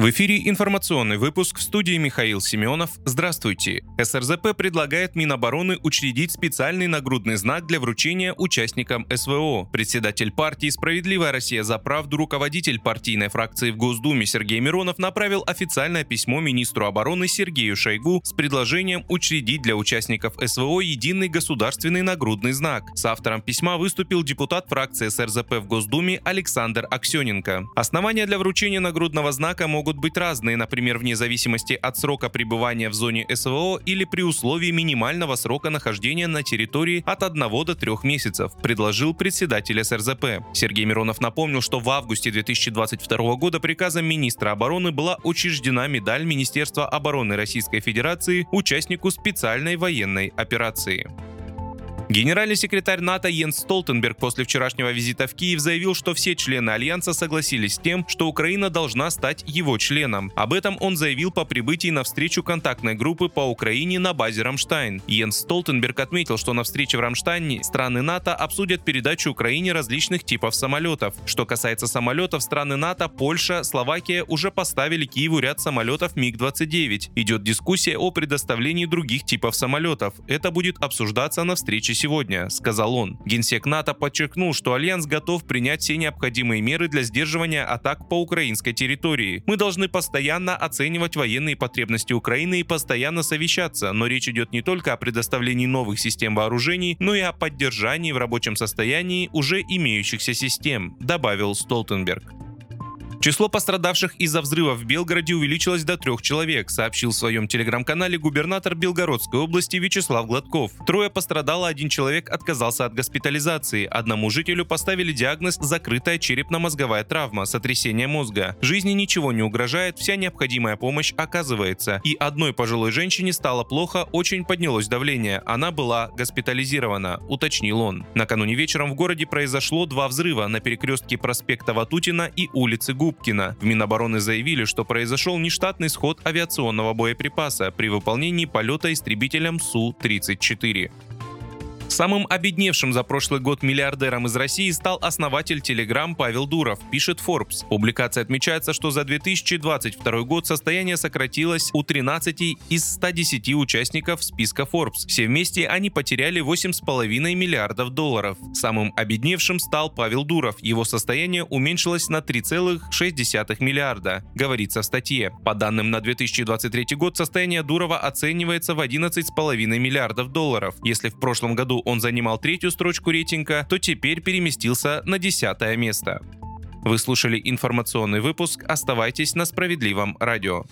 В эфире информационный выпуск в студии Михаил Семенов. Здравствуйте. СРЗП предлагает Минобороны учредить специальный нагрудный знак для вручения участникам СВО. Председатель партии «Справедливая Россия за правду», руководитель партийной фракции в Госдуме Сергей Миронов направил официальное письмо министру обороны Сергею Шойгу с предложением учредить для участников СВО единый государственный нагрудный знак. С автором письма выступил депутат фракции СРЗП в Госдуме Александр Аксененко. Основания для вручения нагрудного знака могут могут быть разные, например, вне зависимости от срока пребывания в зоне СВО или при условии минимального срока нахождения на территории от 1 до 3 месяцев, предложил председатель СРЗП. Сергей Миронов напомнил, что в августе 2022 года приказом министра обороны была учреждена медаль Министерства обороны Российской Федерации участнику специальной военной операции. Генеральный секретарь НАТО Йенс Столтенберг после вчерашнего визита в Киев заявил, что все члены Альянса согласились с тем, что Украина должна стать его членом. Об этом он заявил по прибытии на встречу контактной группы по Украине на базе Рамштайн. Йенс Столтенберг отметил, что на встрече в Рамштайне страны НАТО обсудят передачу Украине различных типов самолетов. Что касается самолетов, страны НАТО, Польша, Словакия уже поставили Киеву ряд самолетов МиГ-29. Идет дискуссия о предоставлении других типов самолетов. Это будет обсуждаться на встрече сегодня, сказал он. Генсек НАТО подчеркнул, что Альянс готов принять все необходимые меры для сдерживания атак по украинской территории. Мы должны постоянно оценивать военные потребности Украины и постоянно совещаться, но речь идет не только о предоставлении новых систем вооружений, но и о поддержании в рабочем состоянии уже имеющихся систем, добавил Столтенберг. Число пострадавших из-за взрыва в Белгороде увеличилось до трех человек, сообщил в своем телеграм-канале губернатор Белгородской области Вячеслав Гладков. Трое пострадало, один человек отказался от госпитализации. Одному жителю поставили диагноз «закрытая черепно-мозговая травма, сотрясение мозга». Жизни ничего не угрожает, вся необходимая помощь оказывается. И одной пожилой женщине стало плохо, очень поднялось давление. Она была госпитализирована, уточнил он. Накануне вечером в городе произошло два взрыва на перекрестке проспекта Ватутина и улицы Губ. Губкина. В Минобороны заявили, что произошел нештатный сход авиационного боеприпаса при выполнении полета истребителем Су-34. Самым обедневшим за прошлый год миллиардером из России стал основатель Telegram Павел Дуров, пишет Forbes. Публикация отмечается, что за 2022 год состояние сократилось у 13 из 110 участников списка Forbes. Все вместе они потеряли 8,5 миллиардов долларов. Самым обедневшим стал Павел Дуров. Его состояние уменьшилось на 3,6 миллиарда, говорится в статье. По данным на 2023 год, состояние Дурова оценивается в 11,5 миллиардов долларов. Если в прошлом он занимал третью строчку рейтинга, то теперь переместился на десятое место. Вы слушали информационный выпуск. Оставайтесь на справедливом радио.